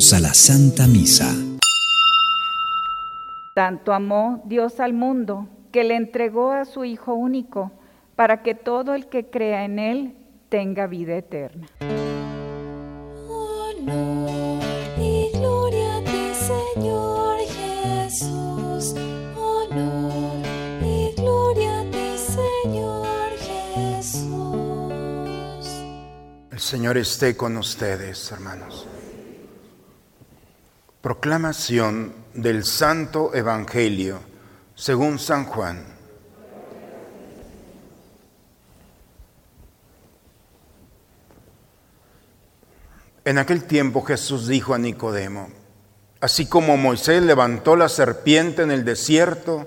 Bienvenidos a la Santa Misa. Tanto amó Dios al mundo que le entregó a su Hijo único para que todo el que crea en Él tenga vida eterna. Honor y gloria a ti, Señor Jesús. Honor y gloria a ti, Señor Jesús. El Señor esté con ustedes, hermanos. Proclamación del Santo Evangelio según San Juan. En aquel tiempo Jesús dijo a Nicodemo, así como Moisés levantó la serpiente en el desierto,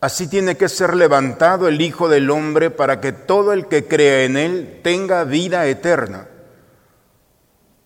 así tiene que ser levantado el Hijo del Hombre para que todo el que crea en él tenga vida eterna.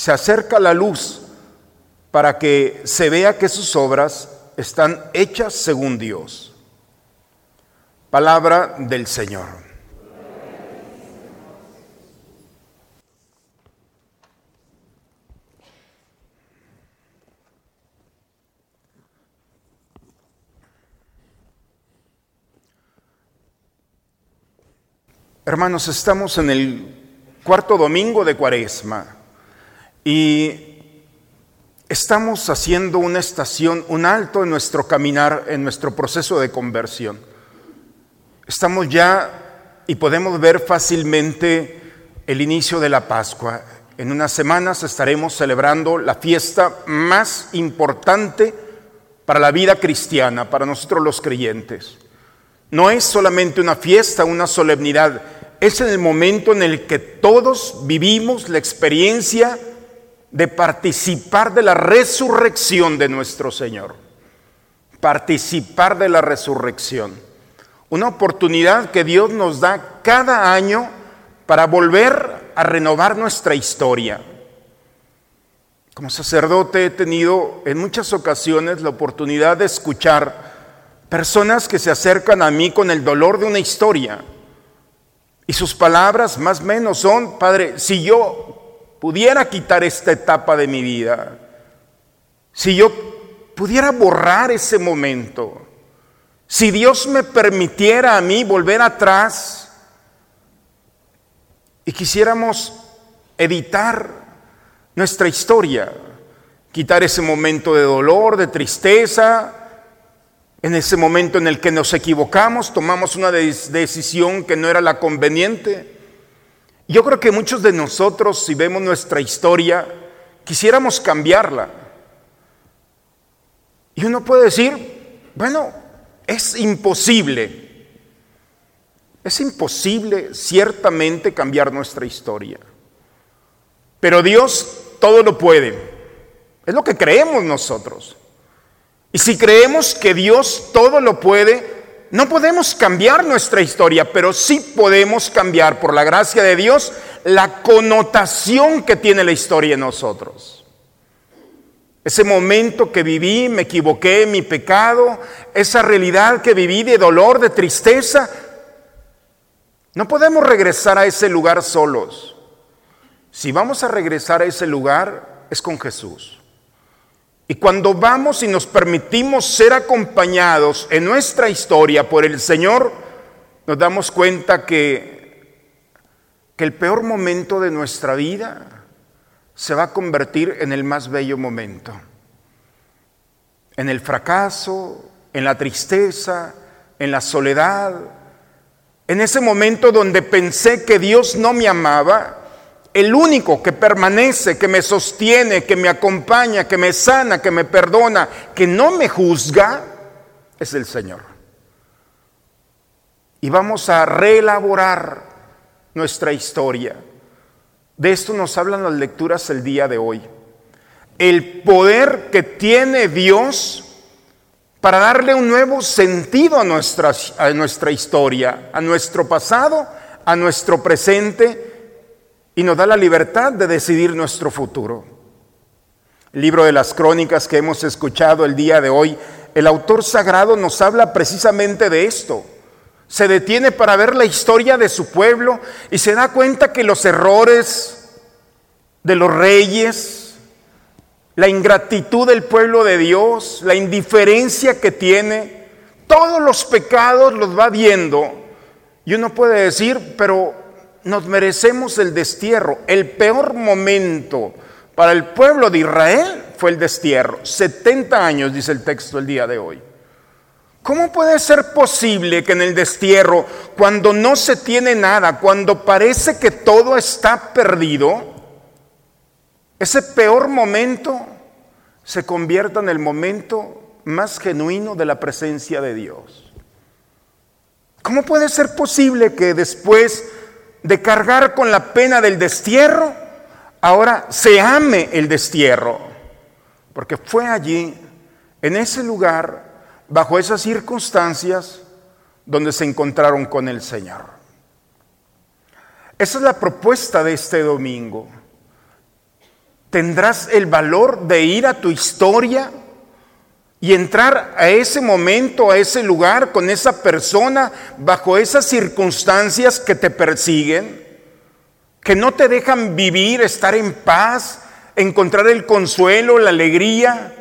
se acerca la luz para que se vea que sus obras están hechas según Dios. Palabra del Señor. Hermanos, estamos en el cuarto domingo de Cuaresma. Y estamos haciendo una estación, un alto en nuestro caminar, en nuestro proceso de conversión. Estamos ya y podemos ver fácilmente el inicio de la Pascua. En unas semanas estaremos celebrando la fiesta más importante para la vida cristiana, para nosotros los creyentes. No es solamente una fiesta, una solemnidad, es en el momento en el que todos vivimos la experiencia de participar de la resurrección de nuestro Señor. Participar de la resurrección. Una oportunidad que Dios nos da cada año para volver a renovar nuestra historia. Como sacerdote he tenido en muchas ocasiones la oportunidad de escuchar personas que se acercan a mí con el dolor de una historia. Y sus palabras más o menos son, Padre, si yo pudiera quitar esta etapa de mi vida, si yo pudiera borrar ese momento, si Dios me permitiera a mí volver atrás y quisiéramos editar nuestra historia, quitar ese momento de dolor, de tristeza, en ese momento en el que nos equivocamos, tomamos una decisión que no era la conveniente, yo creo que muchos de nosotros, si vemos nuestra historia, quisiéramos cambiarla. Y uno puede decir, bueno, es imposible. Es imposible ciertamente cambiar nuestra historia. Pero Dios todo lo puede. Es lo que creemos nosotros. Y si creemos que Dios todo lo puede, no podemos cambiar nuestra historia, pero sí podemos cambiar, por la gracia de Dios, la connotación que tiene la historia en nosotros. Ese momento que viví, me equivoqué, mi pecado, esa realidad que viví de dolor, de tristeza, no podemos regresar a ese lugar solos. Si vamos a regresar a ese lugar, es con Jesús. Y cuando vamos y nos permitimos ser acompañados en nuestra historia por el Señor, nos damos cuenta que, que el peor momento de nuestra vida se va a convertir en el más bello momento. En el fracaso, en la tristeza, en la soledad, en ese momento donde pensé que Dios no me amaba, el único que permanece, que me sostiene, que me acompaña, que me sana, que me perdona, que no me juzga, es el Señor. Y vamos a reelaborar nuestra historia. De esto nos hablan las lecturas el día de hoy. El poder que tiene Dios para darle un nuevo sentido a nuestra, a nuestra historia, a nuestro pasado, a nuestro presente y nos da la libertad de decidir nuestro futuro. El libro de las crónicas que hemos escuchado el día de hoy, el autor sagrado nos habla precisamente de esto. Se detiene para ver la historia de su pueblo y se da cuenta que los errores de los reyes, la ingratitud del pueblo de Dios, la indiferencia que tiene, todos los pecados los va viendo. Y uno puede decir, pero nos merecemos el destierro. El peor momento para el pueblo de Israel fue el destierro. 70 años, dice el texto el día de hoy. ¿Cómo puede ser posible que en el destierro, cuando no se tiene nada, cuando parece que todo está perdido, ese peor momento se convierta en el momento más genuino de la presencia de Dios. ¿Cómo puede ser posible que después de cargar con la pena del destierro, ahora se ame el destierro? Porque fue allí, en ese lugar, bajo esas circunstancias, donde se encontraron con el Señor. Esa es la propuesta de este domingo. ¿Tendrás el valor de ir a tu historia y entrar a ese momento, a ese lugar, con esa persona, bajo esas circunstancias que te persiguen, que no te dejan vivir, estar en paz, encontrar el consuelo, la alegría,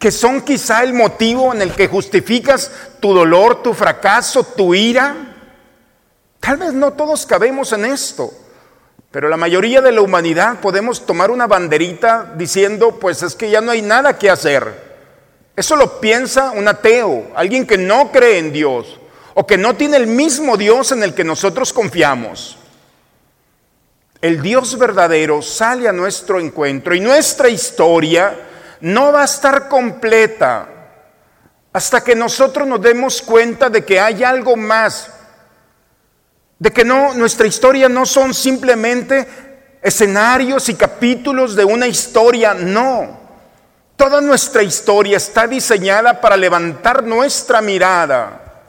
que son quizá el motivo en el que justificas tu dolor, tu fracaso, tu ira? Tal vez no todos cabemos en esto. Pero la mayoría de la humanidad podemos tomar una banderita diciendo, pues es que ya no hay nada que hacer. Eso lo piensa un ateo, alguien que no cree en Dios o que no tiene el mismo Dios en el que nosotros confiamos. El Dios verdadero sale a nuestro encuentro y nuestra historia no va a estar completa hasta que nosotros nos demos cuenta de que hay algo más de que no, nuestra historia no son simplemente escenarios y capítulos de una historia, no. Toda nuestra historia está diseñada para levantar nuestra mirada,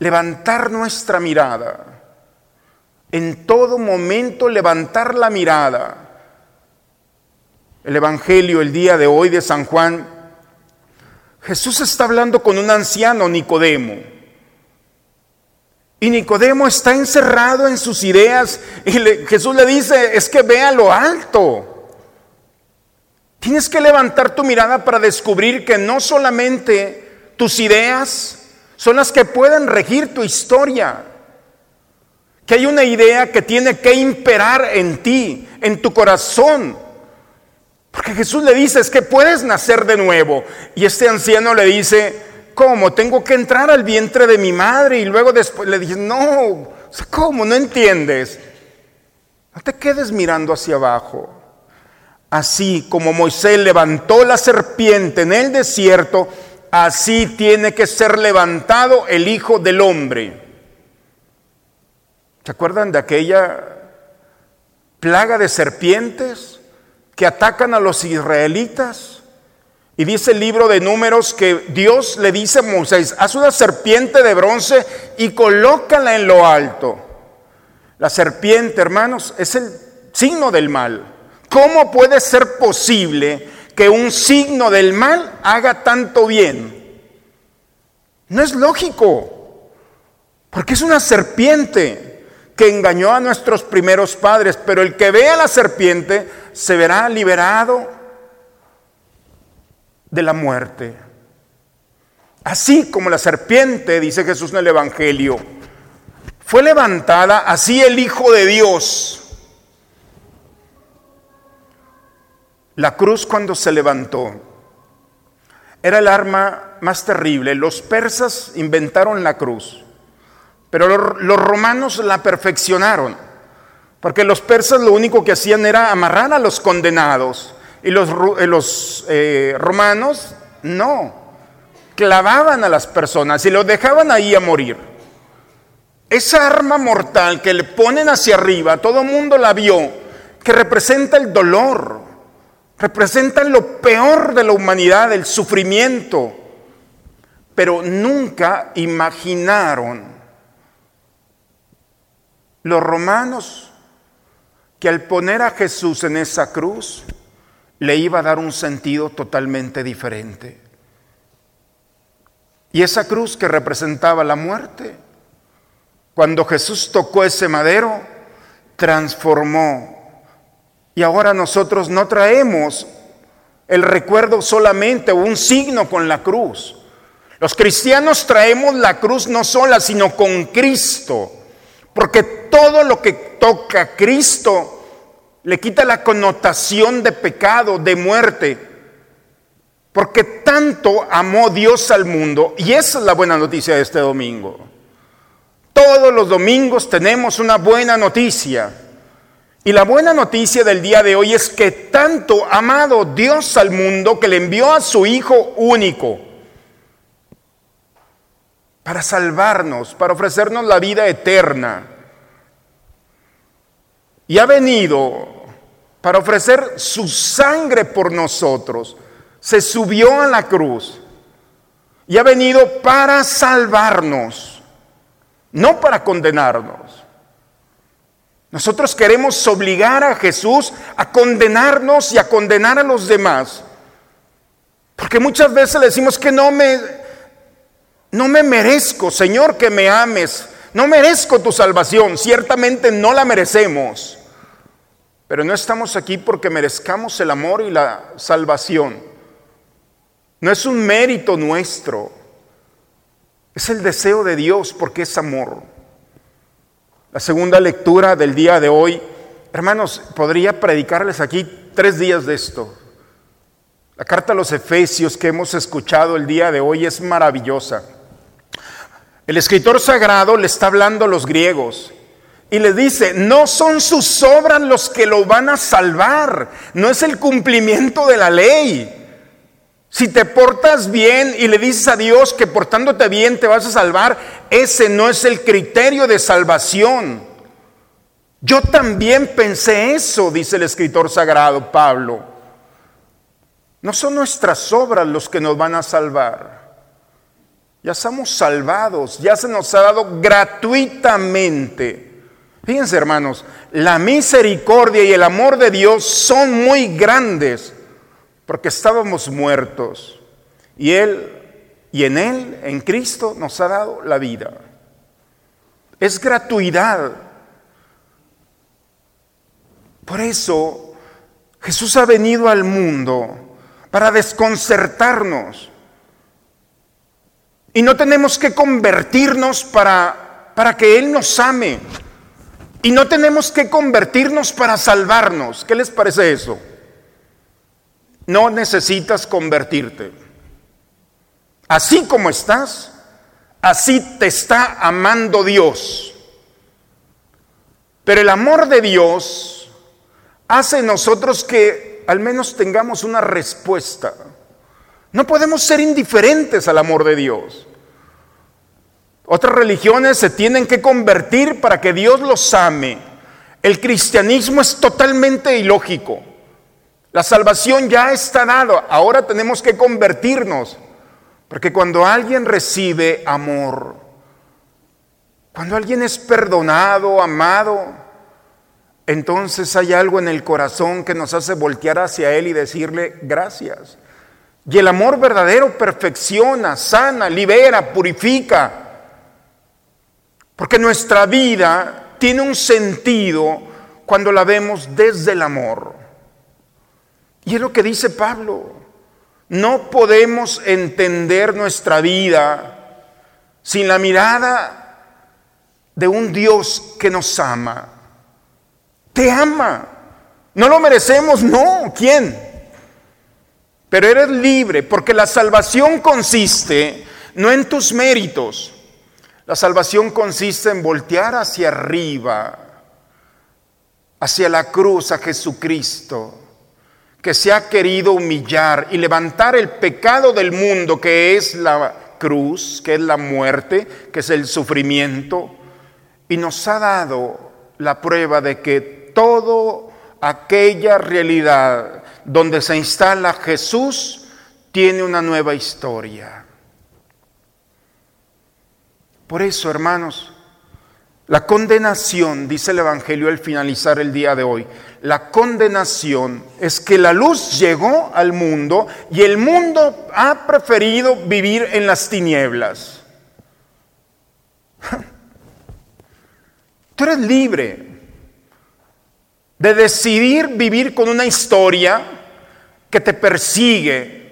levantar nuestra mirada. En todo momento levantar la mirada. El Evangelio el día de hoy de San Juan, Jesús está hablando con un anciano Nicodemo. Y Nicodemo está encerrado en sus ideas y Jesús le dice, es que vea lo alto. Tienes que levantar tu mirada para descubrir que no solamente tus ideas son las que pueden regir tu historia, que hay una idea que tiene que imperar en ti, en tu corazón. Porque Jesús le dice, es que puedes nacer de nuevo. Y este anciano le dice, ¿Cómo? Tengo que entrar al vientre de mi madre y luego después le dije, no, ¿cómo? No entiendes. No te quedes mirando hacia abajo. Así como Moisés levantó la serpiente en el desierto, así tiene que ser levantado el Hijo del Hombre. ¿Se acuerdan de aquella plaga de serpientes que atacan a los israelitas? Y dice el libro de números que Dios le dice a Moisés, haz una serpiente de bronce y colócala en lo alto. La serpiente, hermanos, es el signo del mal. ¿Cómo puede ser posible que un signo del mal haga tanto bien? No es lógico, porque es una serpiente que engañó a nuestros primeros padres, pero el que vea la serpiente se verá liberado de la muerte. Así como la serpiente, dice Jesús en el Evangelio, fue levantada, así el Hijo de Dios La cruz cuando se levantó era el arma más terrible. Los persas inventaron la cruz, pero los, romanos la perfeccionaron, porque los persas lo único que hacían era amarrar a los condenados y los, eh, eh, romanos no, clavaban a las personas y los dejaban ahí a morir. Esa arma mortal que le ponen hacia arriba, todo el mundo la vio, que representa el dolor, representa lo peor de la humanidad, el sufrimiento, pero nunca imaginaron los romanos que al poner a Jesús en esa cruz le iba a dar un sentido totalmente diferente. Y esa cruz que representaba la muerte, cuando Jesús tocó ese madero, transformó. Y ahora nosotros no traemos el recuerdo solamente o un signo con la cruz. Los cristianos traemos la cruz no sola, sino con Cristo. Porque todo lo que toca a Cristo le quita la connotación de pecado, de muerte. Porque tanto amó Dios al mundo. Y esa es la buena noticia de este domingo. Todos los domingos tenemos una buena noticia. Y la buena noticia del día de hoy es que tanto amado Dios al mundo que le envió a su Hijo único para salvarnos, para ofrecernos la vida eterna. Y ha venido para ofrecer su sangre por nosotros. Se subió a la cruz y ha venido para salvarnos, no para condenarnos. Nosotros queremos obligar a Jesús a condenarnos y a condenar a los demás. Porque muchas veces le decimos que no me, no me merezco, Señor, que me ames. No merezco tu salvación. Ciertamente no la merecemos. Pero no estamos aquí porque merezcamos el amor y la salvación. No es un mérito nuestro. Es el deseo de Dios porque es amor. La segunda lectura del día de hoy, hermanos, podría predicarles aquí tres días de esto. La carta a los Efesios que hemos escuchado el día de hoy es maravillosa. El escritor sagrado le está hablando a los griegos y le dice, no son sus obras los que lo van a salvar, no es el cumplimiento de la ley. Si te portas bien y le dices a Dios que portándote bien te vas a salvar, ese no es el criterio de salvación. Yo también pensé eso, dice el escritor sagrado Pablo. No son nuestras obras los que nos van a salvar. Ya somos salvados, ya se nos ha dado gratuitamente Fíjense hermanos, la misericordia y el amor de Dios son muy grandes porque estábamos muertos y Él y en Él, en Cristo, nos ha dado la vida. Es gratuidad. Por eso Jesús ha venido al mundo para desconcertarnos. Y no tenemos que convertirnos para, para que Él nos ame. Y no tenemos que convertirnos para salvarnos. ¿Qué les parece eso? No necesitas convertirte. Así como estás, así te está amando Dios. Pero el amor de Dios hace nosotros que al menos tengamos una respuesta. No podemos ser indiferentes al amor de Dios. Otras religiones se tienen que convertir para que Dios los ame. El cristianismo es totalmente ilógico. La salvación ya está dada, ahora tenemos que convertirnos. Porque cuando alguien recibe amor, cuando alguien es perdonado, amado, entonces hay algo en el corazón que nos hace voltear hacia Él y decirle gracias. Y el amor verdadero perfecciona, sana, libera, purifica. Porque nuestra vida tiene un sentido cuando la vemos desde el amor. Y es lo que dice Pablo. No podemos entender nuestra vida sin la mirada de un Dios que nos ama. Te ama. No lo merecemos, no. ¿Quién? Pero eres libre porque la salvación consiste no en tus méritos. La salvación consiste en voltear hacia arriba, hacia la cruz, a Jesucristo, que se ha querido humillar y levantar el pecado del mundo, que es la cruz, que es la muerte, que es el sufrimiento, y nos ha dado la prueba de que todo aquella realidad donde se instala Jesús tiene una nueva historia. Por eso, hermanos, la condenación, dice el Evangelio al finalizar el día de hoy, la condenación es que la luz llegó al mundo y el mundo ha preferido vivir en las tinieblas. Tú eres libre de decidir vivir con una historia que te persigue,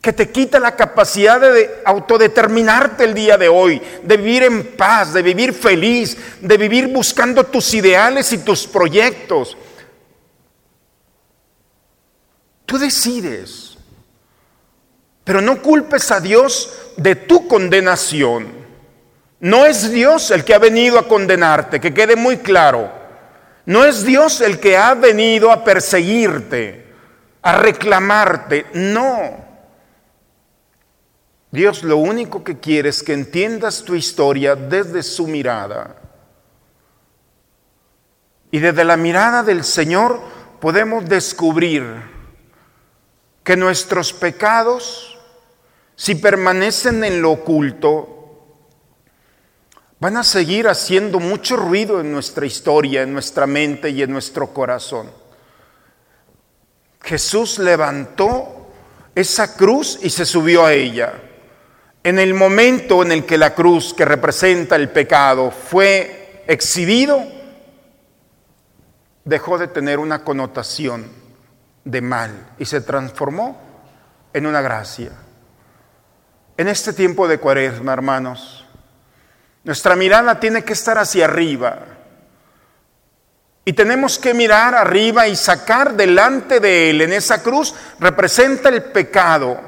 que te quita la capacidad de autodeterminarte el día de hoy, de vivir en paz, de vivir feliz, de vivir buscando tus ideales y tus proyectos. Tú decides, pero no culpes a Dios de tu condenación. No es Dios el que ha venido a condenarte, que quede muy claro. No es Dios el que ha venido a perseguirte, a reclamarte. No. Dios lo único que quiere es que entiendas tu historia desde su mirada. Y desde la mirada del Señor podemos descubrir que nuestros pecados, si permanecen en lo oculto, van a seguir haciendo mucho ruido en nuestra historia, en nuestra mente y en nuestro corazón. Jesús levantó esa cruz y se subió a ella. En el momento en el que la cruz, que representa el pecado, fue exhibido, dejó de tener una connotación de mal y se transformó en una gracia. En este tiempo de cuaresma, hermanos, nuestra mirada tiene que estar hacia arriba. Y tenemos que mirar arriba y sacar delante de Él en esa cruz representa el pecado.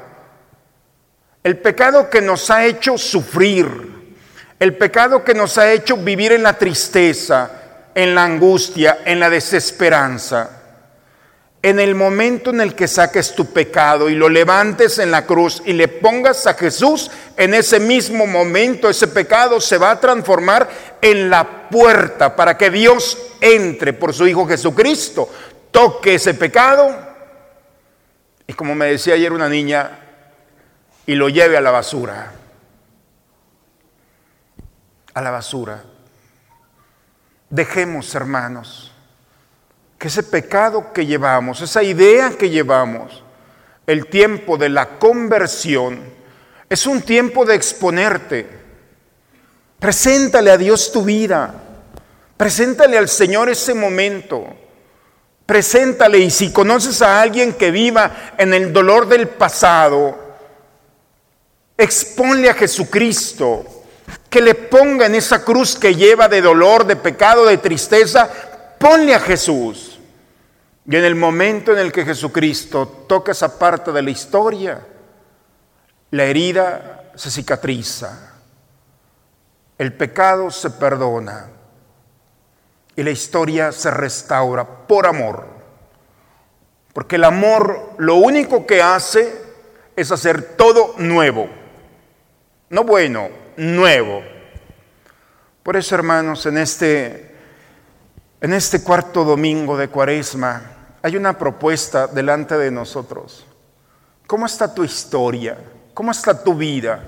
El pecado que nos ha hecho sufrir. El pecado que nos ha hecho vivir en la tristeza, en la angustia, en la desesperanza en el momento en el que saques tu pecado y lo levantes en la cruz y le pongas a Jesús, en ese mismo momento ese pecado se va a transformar en la puerta para que Dios entre por su Hijo Jesucristo, toque ese pecado y como me decía ayer una niña, y lo lleve a la basura. A la basura. Dejemos, hermanos que ese pecado que llevamos, esa idea que llevamos, el tiempo de la conversión, es un tiempo de exponerte. Preséntale a Dios tu vida. Preséntale al Señor ese momento. Preséntale y si conoces a alguien que viva en el dolor del pasado, exponle a Jesucristo, que le ponga en esa cruz que lleva de dolor, de pecado, de tristeza, ponle a Jesús. Y en el momento en el que Jesucristo toca esa parte de la historia, la herida se cicatriza, el pecado se perdona y la historia se restaura por amor. Porque el amor lo único que hace es hacer todo nuevo. No bueno, nuevo. Por eso, hermanos, en este, en este cuarto domingo de Cuaresma, hay una propuesta delante de nosotros. ¿Cómo está tu historia? ¿Cómo está tu vida?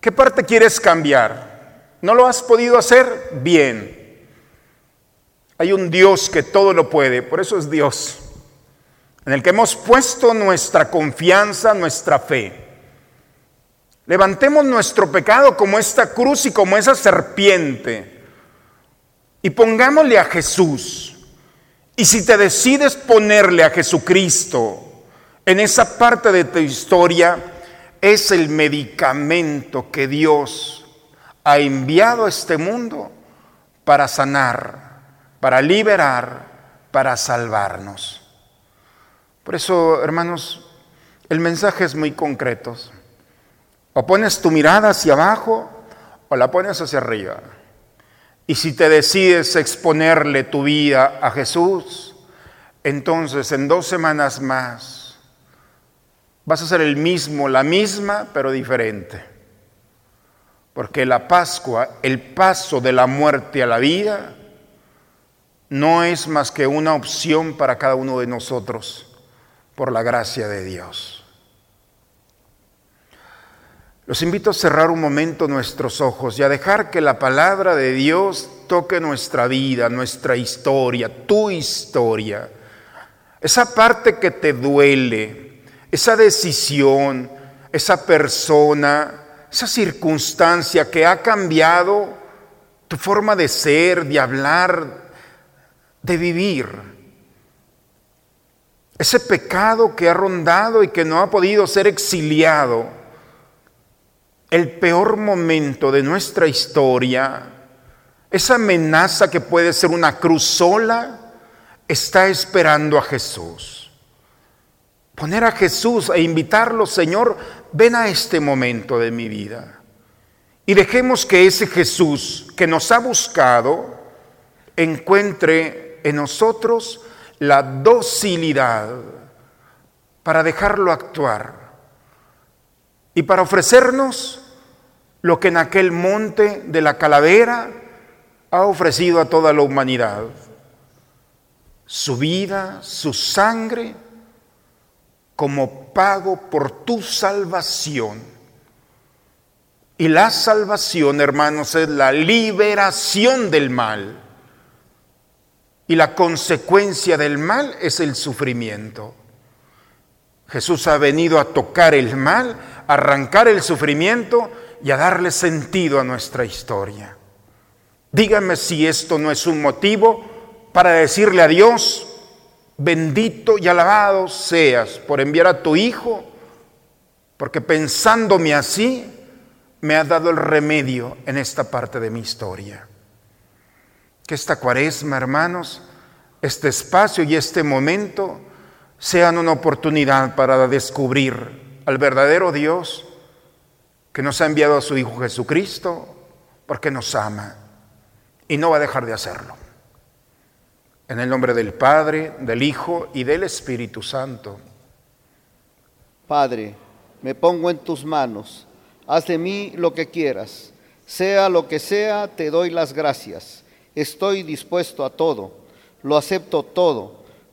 ¿Qué parte quieres cambiar? ¿No lo has podido hacer? Bien. Hay un Dios que todo lo puede, por eso es Dios, en el que hemos puesto nuestra confianza, nuestra fe. Levantemos nuestro pecado como esta cruz y como esa serpiente y pongámosle a Jesús y si te decides ponerle a Jesucristo en esa parte de tu historia, es el medicamento que Dios ha enviado a este mundo para sanar, para liberar, para salvarnos. Por eso, hermanos, El mensaje es muy concreto. O pones tu mirada hacia abajo o la pones hacia arriba. Y si te decides exponerle tu vida a Jesús, entonces en dos semanas más vas a ser el mismo, la misma, pero diferente. Porque la Pascua, el paso de la muerte a la vida, no es más que una opción para cada uno de nosotros, por la gracia de Dios. Los invito a cerrar un momento nuestros ojos y a dejar que la palabra de Dios toque nuestra vida, nuestra historia, tu historia. Esa parte que te duele, esa decisión, esa persona, esa circunstancia que ha cambiado tu forma de ser, de hablar, de vivir. Ese pecado que ha rondado y que no ha podido ser exiliado el peor momento de nuestra historia, esa amenaza que puede ser una cruz sola, está esperando a Jesús. Poner a Jesús e invitarlo, Señor, ven a este momento de mi vida. Y dejemos que ese Jesús que nos ha buscado encuentre en nosotros la docilidad para dejarlo actuar y para ofrecernos lo que en aquel monte de la calavera ha ofrecido a toda la humanidad. Su vida, su sangre, como pago por tu salvación. Y la salvación, hermanos, es la liberación del mal. Y la consecuencia del mal es el sufrimiento. Jesús ha venido a tocar el mal arrancar el sufrimiento y a darle sentido a nuestra historia. Dígame si esto no es un motivo para decirle a Dios, bendito y alabado seas por enviar a tu Hijo, porque pensándome así, me ha dado el remedio en esta parte de mi historia. Que esta cuaresma, hermanos, este espacio y este momento sean una oportunidad para descubrir al verdadero Dios que nos ha enviado a su Hijo Jesucristo porque nos ama y no va a dejar de hacerlo. En el nombre del Padre, del Hijo y del Espíritu Santo. Padre, me pongo en tus manos, haz de mí lo que quieras, sea lo que sea, te doy las gracias, estoy dispuesto a todo, lo acepto todo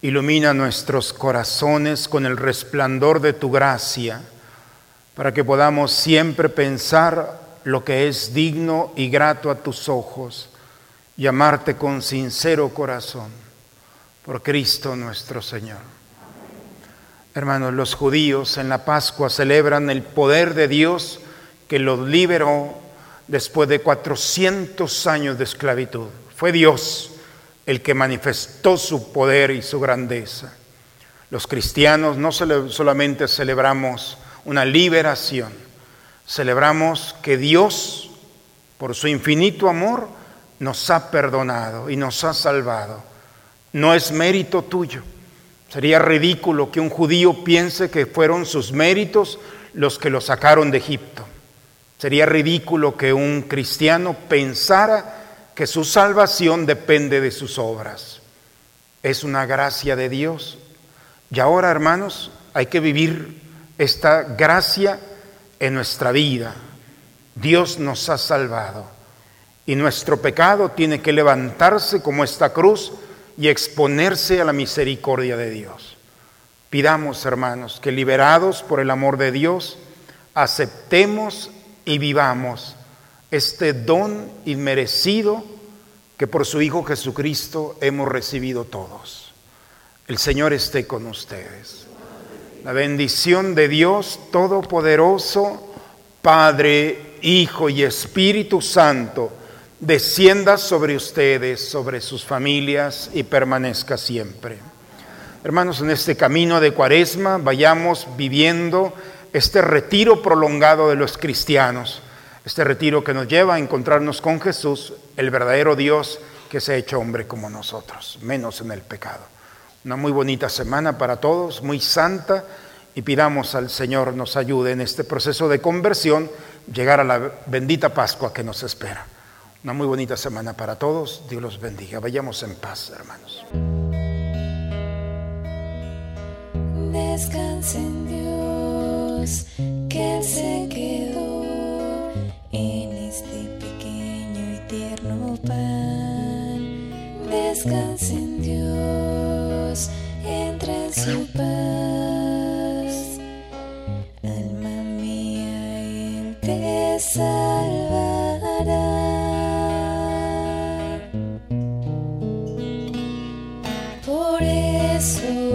Ilumina nuestros corazones con el resplandor de tu gracia, para que podamos siempre pensar lo que es digno y grato a tus ojos y amarte con sincero corazón, por Cristo nuestro Señor. Hermanos, los judíos en la Pascua celebran el poder de Dios que los liberó después de 400 años de esclavitud. Fue Dios el que manifestó su poder y su grandeza. Los cristianos no solamente celebramos una liberación, celebramos que Dios, por su infinito amor, nos ha perdonado y nos ha salvado. No es mérito tuyo. Sería ridículo que un judío piense que fueron sus méritos los que lo sacaron de Egipto. Sería ridículo que un cristiano pensara que su salvación depende de sus obras. Es una gracia de Dios. Y ahora, hermanos, hay que vivir esta gracia en nuestra vida. Dios nos ha salvado. Y nuestro pecado tiene que levantarse como esta cruz y exponerse a la misericordia de Dios. Pidamos, hermanos, que liberados por el amor de Dios, aceptemos y vivamos este don inmerecido que por su Hijo Jesucristo hemos recibido todos. El Señor esté con ustedes. la bendición de Dios Todopoderoso, Padre, Hijo y Espíritu Santo, descienda sobre ustedes, sobre sus familias y permanezca siempre. Hermanos, en este camino de cuaresma vayamos viviendo este retiro prolongado de los cristianos, este retiro que nos lleva a encontrarnos con Jesús, el verdadero Dios que se ha hecho hombre como nosotros, menos en el pecado. Una muy bonita semana para todos, muy santa, y pidamos al Señor nos ayude en este proceso de conversión, llegar a la bendita Pascua que nos espera. Una muy bonita semana para todos, Dios los bendiga. Vayamos en paz, hermanos. Descansa en Dios, que se quedó Descansa en Dios, entra en su paz. Alma mía, Él te salvará. Por eso